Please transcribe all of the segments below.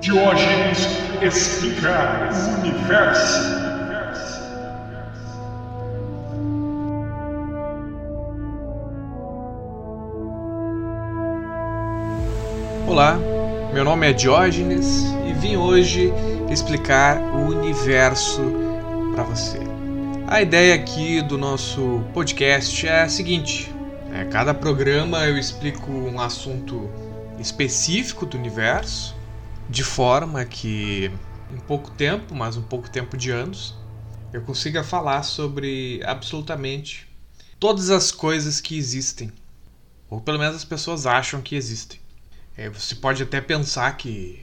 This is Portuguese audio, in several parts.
Diógenes explica o universo. Olá, meu nome é Diógenes e vim hoje explicar o universo para você. A ideia aqui do nosso podcast é a seguinte: é, cada programa eu explico um assunto específico do universo, de forma que em pouco tempo, mas um pouco tempo de anos, eu consiga falar sobre absolutamente todas as coisas que existem, ou pelo menos as pessoas acham que existem. É, você pode até pensar que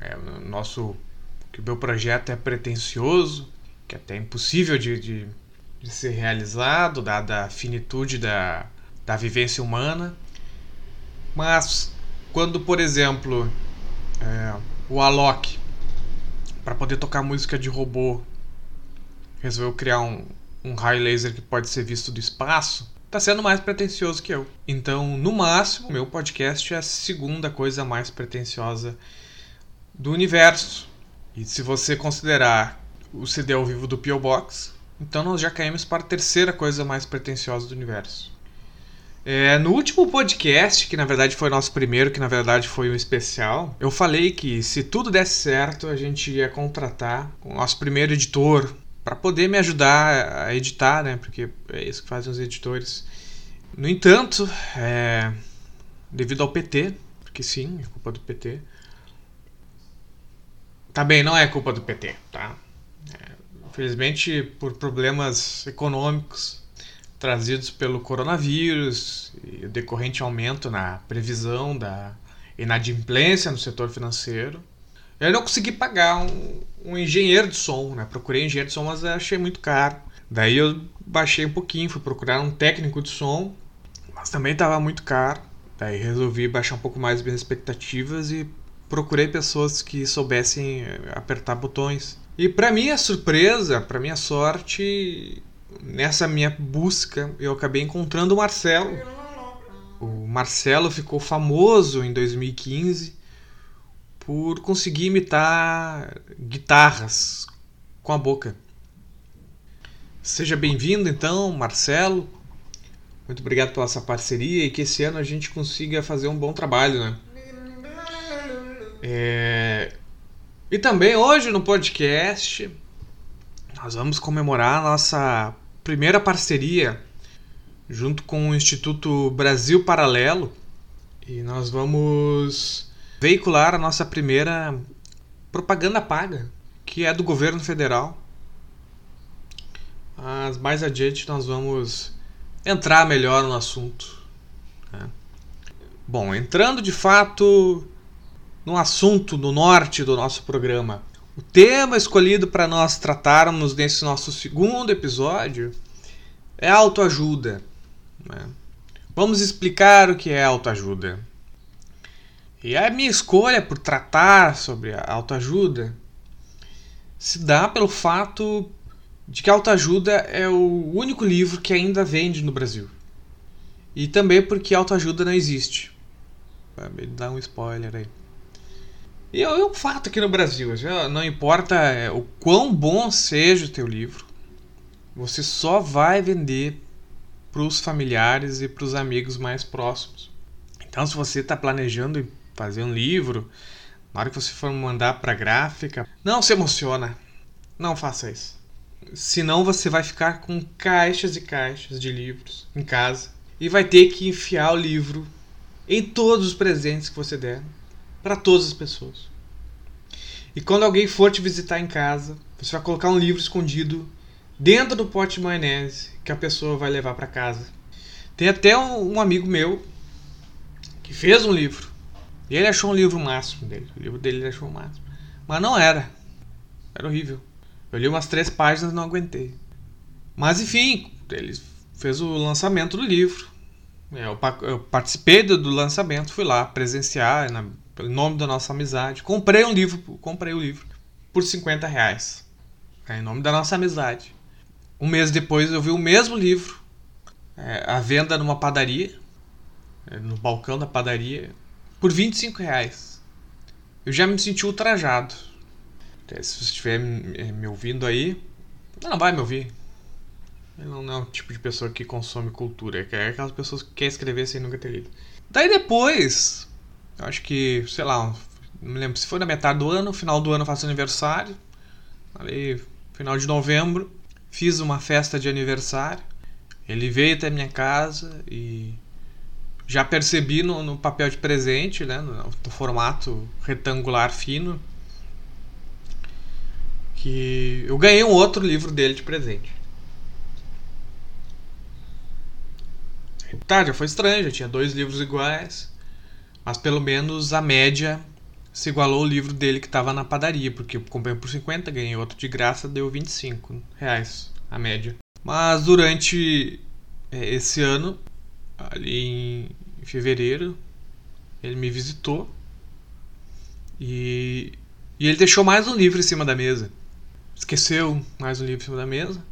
é, nosso que o meu projeto é pretensioso, que é até impossível de, de, de ser realizado, dada a finitude da, da vivência humana. Mas quando, por exemplo, é, o Alok, para poder tocar música de robô, resolveu criar um, um raio laser que pode ser visto do espaço, tá sendo mais pretensioso que eu. Então, no máximo, meu podcast é a segunda coisa mais pretensiosa do universo. E se você considerar o CD ao vivo do P.O. Box, então nós já caímos para a terceira coisa mais pretensiosa do universo. É, no último podcast, que na verdade foi nosso primeiro, que na verdade foi um especial, eu falei que se tudo desse certo, a gente ia contratar o nosso primeiro editor para poder me ajudar a editar, né? Porque é isso que fazem os editores. No entanto, é, devido ao PT, porque sim, é culpa do PT. Tá bem, não é culpa do PT, tá? É, infelizmente, por problemas econômicos, trazidos pelo coronavírus e o decorrente aumento na previsão da inadimplência no setor financeiro. Eu não consegui pagar um, um engenheiro de som, né? Procurei engenheiro de som, mas achei muito caro. Daí eu baixei um pouquinho, fui procurar um técnico de som, mas também estava muito caro. Daí resolvi baixar um pouco mais minhas expectativas e procurei pessoas que soubessem apertar botões. E para minha surpresa, para minha sorte, nessa minha busca, eu acabei encontrando o Marcelo. O Marcelo ficou famoso em 2015 por conseguir imitar guitarras com a boca. Seja bem-vindo então, Marcelo. Muito obrigado pela essa parceria e que esse ano a gente consiga fazer um bom trabalho, né? É... E também hoje no podcast nós vamos comemorar a nossa primeira parceria junto com o Instituto Brasil Paralelo e nós vamos veicular a nossa primeira propaganda paga, que é do governo federal. Mas mais adiante nós vamos entrar melhor no assunto. Né? Bom, entrando de fato no assunto no norte do nosso programa, o tema escolhido para nós tratarmos nesse nosso segundo episódio é autoajuda. Né? Vamos explicar o que é autoajuda. E a minha escolha por tratar sobre a autoajuda se dá pelo fato de que autoajuda é o único livro que ainda vende no Brasil. E também porque autoajuda não existe. Vai dar um spoiler aí. E é um fato aqui no Brasil, não importa é, o quão bom seja o teu livro, você só vai vender para os familiares e para os amigos mais próximos. Então, se você está planejando fazer um livro, na hora que você for mandar para gráfica, não se emociona, não faça isso. Senão você vai ficar com caixas e caixas de livros em casa e vai ter que enfiar o livro em todos os presentes que você der para todas as pessoas. E quando alguém for te visitar em casa, você vai colocar um livro escondido dentro do pote de maionese que a pessoa vai levar para casa. Tem até um, um, amigo meu que fez um livro. E ele achou um livro máximo dele. O livro dele ele achou o máximo. Mas não era. Era horrível. Eu li umas três páginas e não aguentei. Mas enfim, ele fez o lançamento do livro. Eu, participei do, do lançamento, fui lá presenciar na pelo nome da nossa amizade. Comprei um livro, comprei o um livro por 50 reais. É, em nome da nossa amizade. Um mês depois eu vi o mesmo livro é, à venda numa padaria, é, no balcão da padaria, por 25 reais. eu já me senti ultrajado. Se você estiver me ouvindo aí, não vai me ouvir. Ele não é o tipo de pessoa que consome cultura. É aquelas pessoas que quer escrever sem nunca ter lido. Daí depois, eu acho que, sei lá, não me lembro se foi na metade do ano, final do ano eu faço aniversário. Ali, final de novembro, fiz uma festa de aniversário. Ele veio até minha casa e já percebi no, no papel de presente, né, no, no formato retangular fino, que eu ganhei um outro livro dele de presente. Tá, já foi estranho, já tinha dois livros iguais, mas pelo menos a média se igualou ao livro dele que estava na padaria, porque comprei por 50, ganhei outro de graça, deu 25 reais a média. Mas durante é, esse ano, ali em fevereiro, ele me visitou e, e ele deixou mais um livro em cima da mesa. Esqueceu mais um livro em cima da mesa.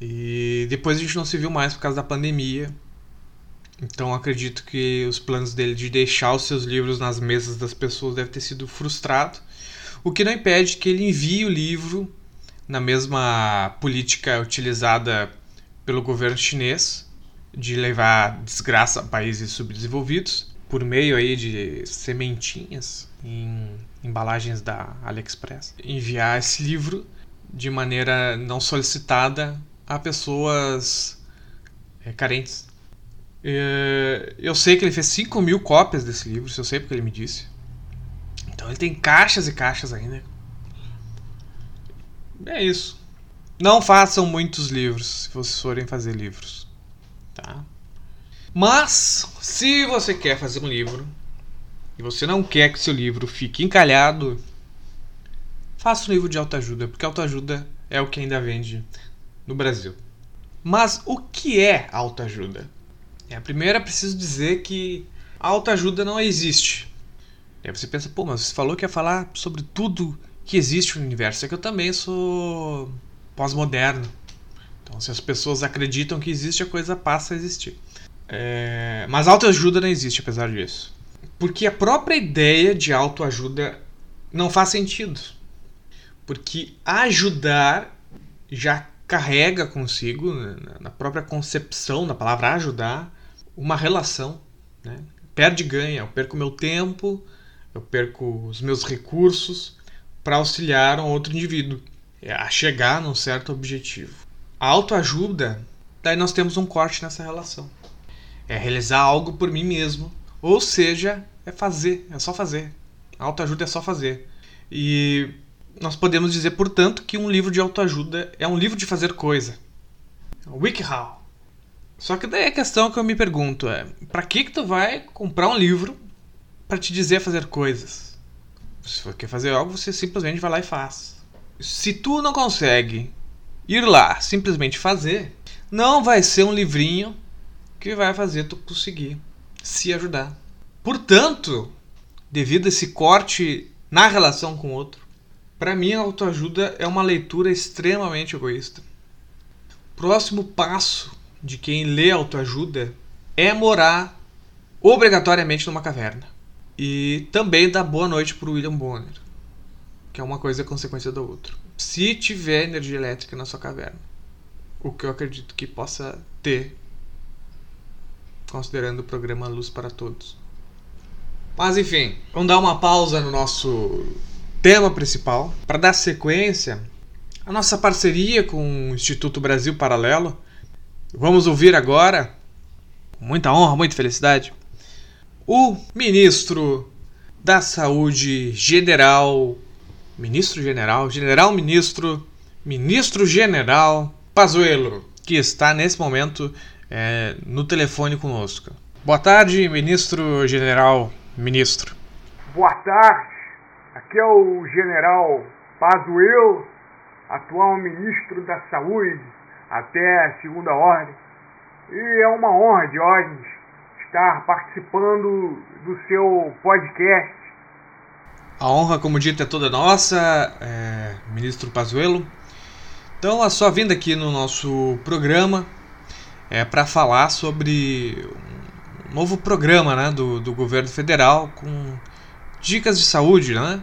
E depois a gente não se viu mais por causa da pandemia. Então acredito que os planos dele de deixar os seus livros nas mesas das pessoas deve ter sido frustrado. O que não impede que ele envie o livro na mesma política utilizada pelo governo chinês de levar desgraça a países subdesenvolvidos por meio aí de sementinhas em embalagens da AliExpress. Enviar esse livro de maneira não solicitada a pessoas é, carentes. É, eu sei que ele fez 5 mil cópias desse livro, se eu sei porque ele me disse. Então ele tem caixas e caixas ainda. É isso. Não façam muitos livros se vocês forem fazer livros. Tá? Mas, se você quer fazer um livro e você não quer que seu livro fique encalhado, faça um livro de autoajuda, porque autoajuda é o que ainda vende no Brasil. Mas o que é autoajuda? É, a primeira preciso dizer que autoajuda não existe. Aí você pensa, pô, mas você falou que ia falar sobre tudo que existe no universo. É que eu também sou pós-moderno. Então, se as pessoas acreditam que existe, a coisa passa a existir. É... Mas autoajuda não existe, apesar disso. Porque a própria ideia de autoajuda não faz sentido. Porque ajudar já carrega consigo, né, na própria concepção da palavra ajudar, uma relação. Né? Perde e ganha. Eu perco meu tempo, eu perco os meus recursos para auxiliar um outro indivíduo é, a chegar num certo objetivo. A autoajuda, daí nós temos um corte nessa relação. É realizar algo por mim mesmo. Ou seja, é fazer, é só fazer. A autoajuda é só fazer. E nós podemos dizer, portanto, que um livro de autoajuda é um livro de fazer coisa. WikiHow. Só que daí a questão que eu me pergunto é: para que que tu vai comprar um livro para te dizer fazer coisas? Se você quer fazer algo, você simplesmente vai lá e faz. Se tu não consegue ir lá, simplesmente fazer, não vai ser um livrinho que vai fazer tu conseguir se ajudar. Portanto, devido a esse corte na relação com o outro, para mim, a autoajuda é uma leitura extremamente egoísta. Próximo passo de quem lê autoajuda é morar obrigatoriamente numa caverna. E também dar boa noite para William Bonner, que é uma coisa consequência da outra. Se tiver energia elétrica na sua caverna, o que eu acredito que possa ter, considerando o programa Luz para Todos. Mas enfim, vamos dar uma pausa no nosso tema principal, para dar sequência à nossa parceria com o Instituto Brasil Paralelo. Vamos ouvir agora, com muita honra, muita felicidade, o ministro da Saúde General, ministro general, general ministro, ministro general Pazuello, que está nesse momento é, no telefone conosco. Boa tarde, ministro general, ministro. Boa tarde, Aqui é o general Pazuello, atual ministro da Saúde, até segunda ordem. E é uma honra, Diógenes, estar participando do seu podcast. A honra, como dito, é toda nossa, é, ministro Pazuello. Então, a sua vinda aqui no nosso programa é para falar sobre um novo programa né, do, do governo federal com dicas de saúde, né?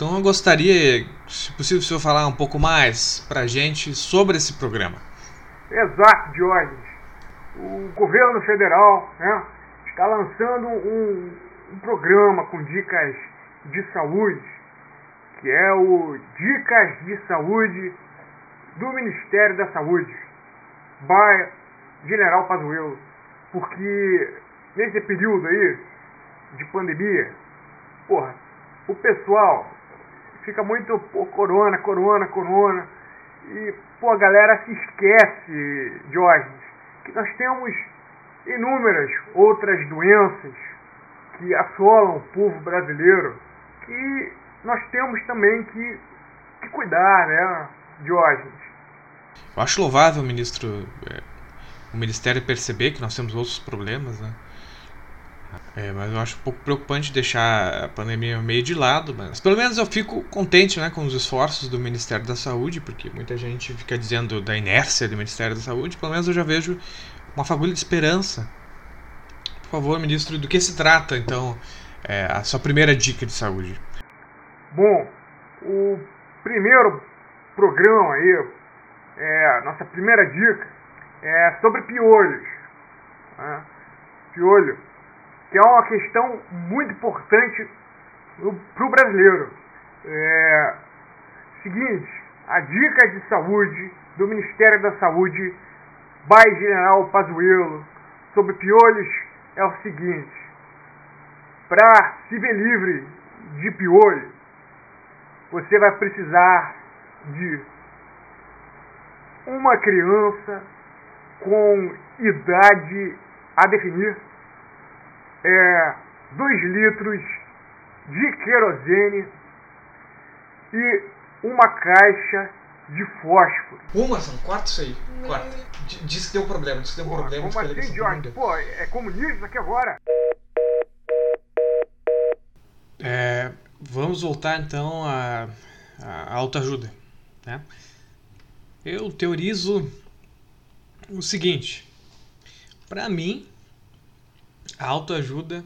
Então eu gostaria, se possível, o senhor falar um pouco mais pra gente sobre esse programa. Exato, Diógenes. O governo federal né, está lançando um, um programa com dicas de saúde, que é o Dicas de Saúde do Ministério da Saúde, by General Pazuello. Porque nesse período aí de pandemia, porra, o pessoal fica muito pô, corona, corona, corona. E, pô, a galera se esquece, Jorge, que nós temos inúmeras outras doenças que assolam o povo brasileiro que nós temos também que, que cuidar, né, Diógenes? Eu acho louvável, ministro, é, o Ministério perceber que nós temos outros problemas, né? É, mas eu acho um pouco preocupante deixar a pandemia meio de lado, mas pelo menos eu fico contente né, com os esforços do Ministério da Saúde, porque muita gente fica dizendo da inércia do Ministério da Saúde, pelo menos eu já vejo uma fagulha de esperança. Por favor, ministro, do que se trata então é, a sua primeira dica de saúde? Bom, o primeiro programa aí, é, nossa primeira dica é sobre piolhos. Né? Piolho que é uma questão muito importante para o brasileiro. É, seguinte, a dica de saúde do Ministério da Saúde, by General Pazuello, sobre piolhos é o seguinte: para se ver livre de piolho, você vai precisar de uma criança com idade a definir é, 2 litros de querosene e uma caixa de fósforo. Uma, são quatro isso aí. Quatro. Diz que deu problema, diz que deu Porra, problema. Como assim, Jorge? Pô, é comunista isso aqui agora? É, vamos voltar então à, à autoajuda. Né? Eu teorizo o seguinte. Para mim, a autoajuda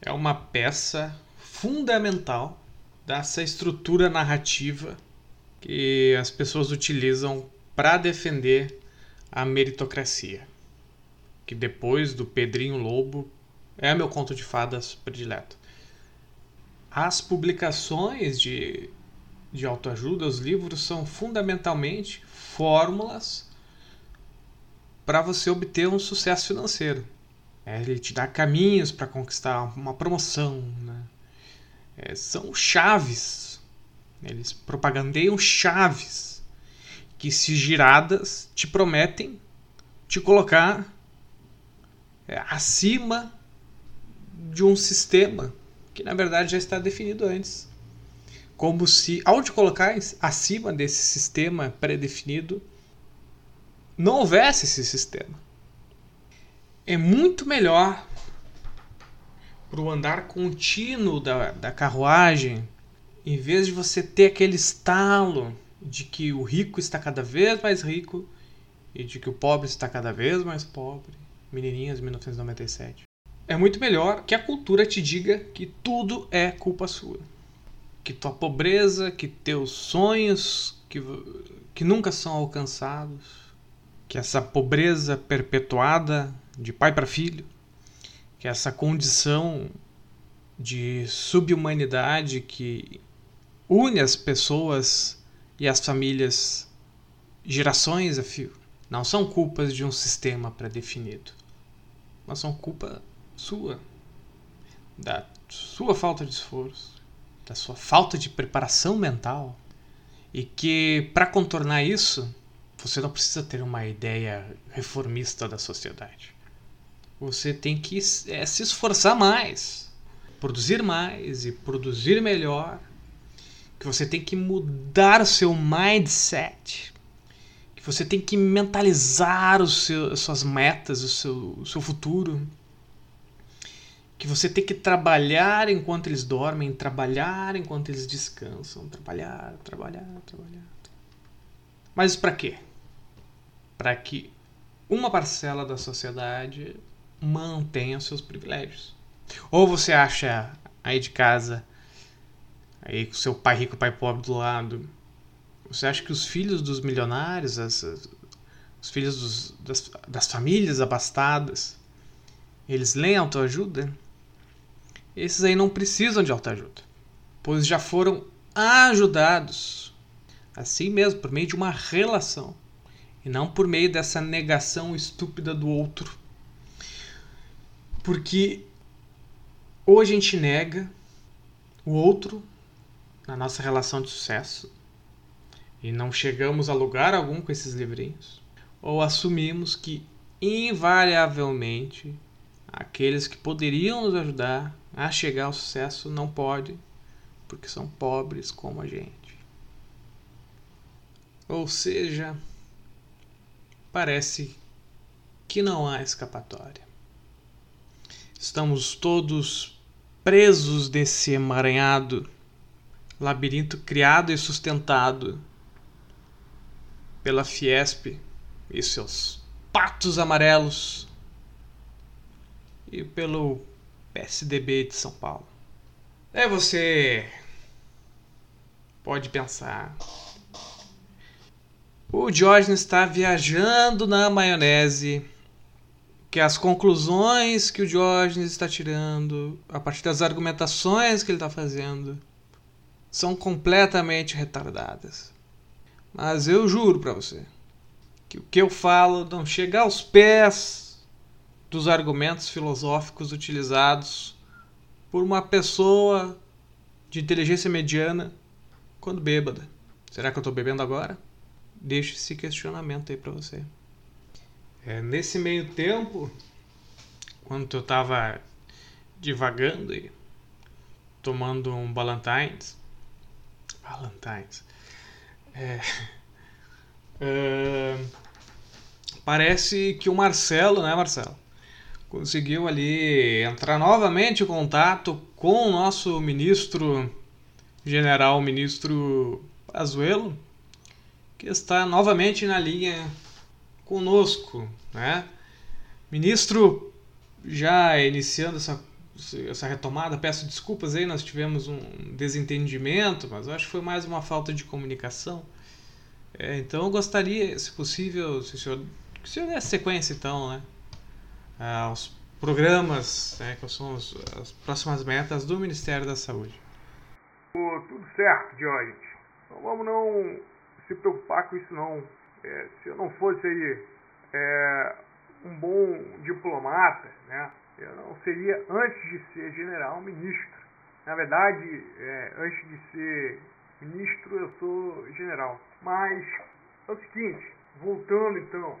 é uma peça fundamental dessa estrutura narrativa que as pessoas utilizam para defender a meritocracia. Que depois do Pedrinho Lobo é meu conto de fadas predileto. As publicações de, de autoajuda, os livros, são fundamentalmente fórmulas para você obter um sucesso financeiro. É, ele te dá caminhos para conquistar uma promoção. Né? É, são chaves. Eles propagandeiam chaves que, se giradas, te prometem te colocar é, acima de um sistema que, na verdade, já está definido antes. Como se, ao te colocar acima desse sistema pré-definido, não houvesse esse sistema é muito melhor para o andar contínuo da, da carruagem, em vez de você ter aquele estalo de que o rico está cada vez mais rico e de que o pobre está cada vez mais pobre. Menininhas 1997. É muito melhor que a cultura te diga que tudo é culpa sua. Que tua pobreza, que teus sonhos que, que nunca são alcançados, que essa pobreza perpetuada de pai para filho, que é essa condição de subhumanidade que une as pessoas e as famílias gerações a fio, não são culpas de um sistema pré-definido, mas são culpa sua, da sua falta de esforço, da sua falta de preparação mental, e que para contornar isso, você não precisa ter uma ideia reformista da sociedade você tem que é, se esforçar mais, produzir mais e produzir melhor. Que você tem que mudar o seu mindset. Que você tem que mentalizar os seus, as suas metas, o seu, o seu futuro. Que você tem que trabalhar enquanto eles dormem, trabalhar enquanto eles descansam, trabalhar, trabalhar, trabalhar. Mas para quê? Para que uma parcela da sociedade mantenha seus privilégios. Ou você acha aí de casa, aí com seu pai rico, pai pobre do lado, você acha que os filhos dos milionários, as, os filhos dos, das, das famílias abastadas, eles leem autoajuda? Esses aí não precisam de autoajuda, pois já foram ajudados, assim mesmo, por meio de uma relação, e não por meio dessa negação estúpida do outro. Porque hoje a gente nega o outro na nossa relação de sucesso e não chegamos a lugar algum com esses livrinhos, ou assumimos que invariavelmente aqueles que poderiam nos ajudar a chegar ao sucesso não podem porque são pobres como a gente. Ou seja, parece que não há escapatória. Estamos todos presos desse emaranhado labirinto criado e sustentado pela Fiesp e seus patos amarelos e pelo PSDB de São Paulo. É você pode pensar. O Diógenes está viajando na maionese, que as conclusões que o Diógenes está tirando, a partir das argumentações que ele está fazendo, são completamente retardadas. Mas eu juro para você que o que eu falo não chega aos pés dos argumentos filosóficos utilizados por uma pessoa de inteligência mediana quando bêbada. Será que eu estou bebendo agora? Deixe esse questionamento aí para você. É, nesse meio tempo, quando eu estava divagando e tomando um Ballantines, Ballantines, é, é, parece que o Marcelo, né, Marcelo, conseguiu ali entrar novamente em contato com o nosso ministro general ministro Azuelo, que está novamente na linha conosco, né? Ministro, já iniciando essa, essa retomada, peço desculpas aí, nós tivemos um desentendimento, mas acho que foi mais uma falta de comunicação. É, então eu gostaria, se possível, se o senhor, que o senhor desse sequência então, né? Aos programas, né, que são as próximas metas do Ministério da Saúde. Tudo certo, Diógenes. Então vamos não se preocupar com isso não. É, se eu não fosse é, um bom diplomata, né, eu não seria, antes de ser general, ministro. Na verdade, é, antes de ser ministro, eu sou general. Mas é o seguinte, voltando então,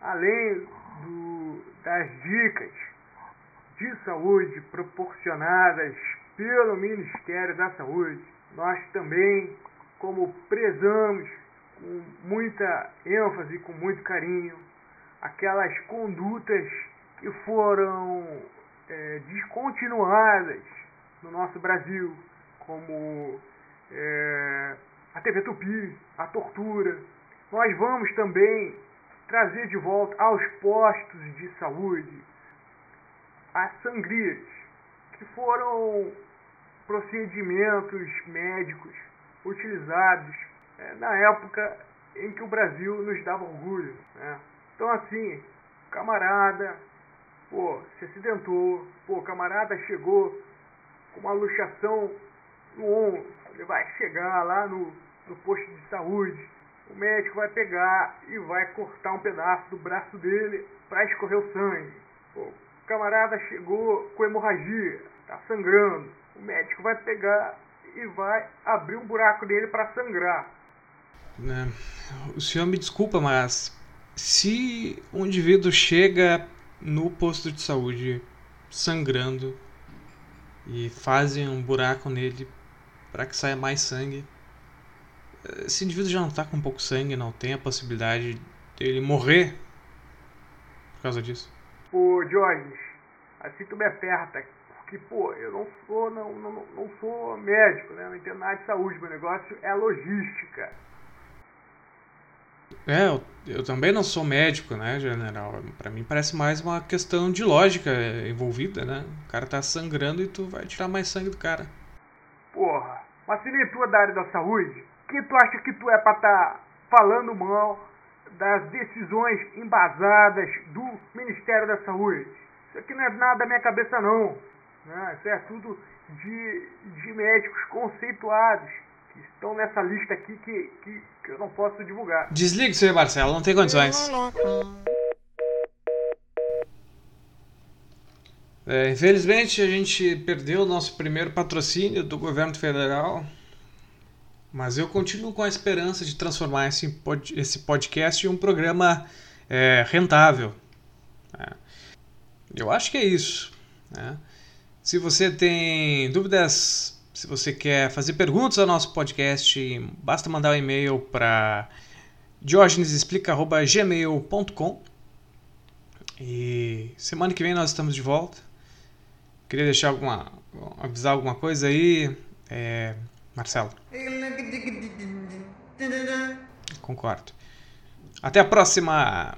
além do, das dicas de saúde proporcionadas pelo Ministério da Saúde. Nós também, como prezamos com muita ênfase, com muito carinho, aquelas condutas que foram é, descontinuadas no nosso Brasil, como é, a TV Tupi, a tortura. Nós vamos também trazer de volta aos postos de saúde as sangrias que foram procedimentos médicos utilizados é, na época em que o Brasil nos dava orgulho. Né? Então, assim, camarada, pô, se acidentou, pô, camarada chegou com uma luxação no ombro, ele vai chegar lá no, no posto de saúde, o médico vai pegar e vai cortar um pedaço do braço dele para escorrer o sangue. Pô, camarada chegou com hemorragia, está sangrando o médico vai pegar e vai abrir um buraco nele para sangrar. Né, o senhor me desculpa, mas se um indivíduo chega no posto de saúde sangrando e fazem um buraco nele para que saia mais sangue, esse indivíduo já não está com pouco sangue, não tem a possibilidade dele morrer por causa disso. Ô, Jorge, assim tu me aperta que, pô, eu não sou, não, não, não sou médico, né? Não entendo nada de saúde, meu negócio é logística. É, eu, eu também não sou médico, né, general? Para mim parece mais uma questão de lógica envolvida, né? O cara tá sangrando e tu vai tirar mais sangue do cara. Porra, mas se nem tu é da área da saúde, quem tu acha que tu é pra tá falando mal das decisões embasadas do Ministério da Saúde? Isso aqui não é nada da minha cabeça não. Né? Isso é tudo de, de médicos conceituados estão nessa lista aqui que, que, que eu não posso divulgar. Desligue, seu Marcelo, não tem condições. É, infelizmente a gente perdeu o nosso primeiro patrocínio do governo federal, mas eu continuo com a esperança de transformar esse, pod esse podcast em um programa é, rentável. É. Eu acho que é isso. Né? Se você tem dúvidas, se você quer fazer perguntas ao nosso podcast, basta mandar um e-mail para diogenesexplica.gmail.com E semana que vem nós estamos de volta. Queria deixar alguma. avisar alguma coisa aí. É, Marcelo. Concordo. Até a próxima!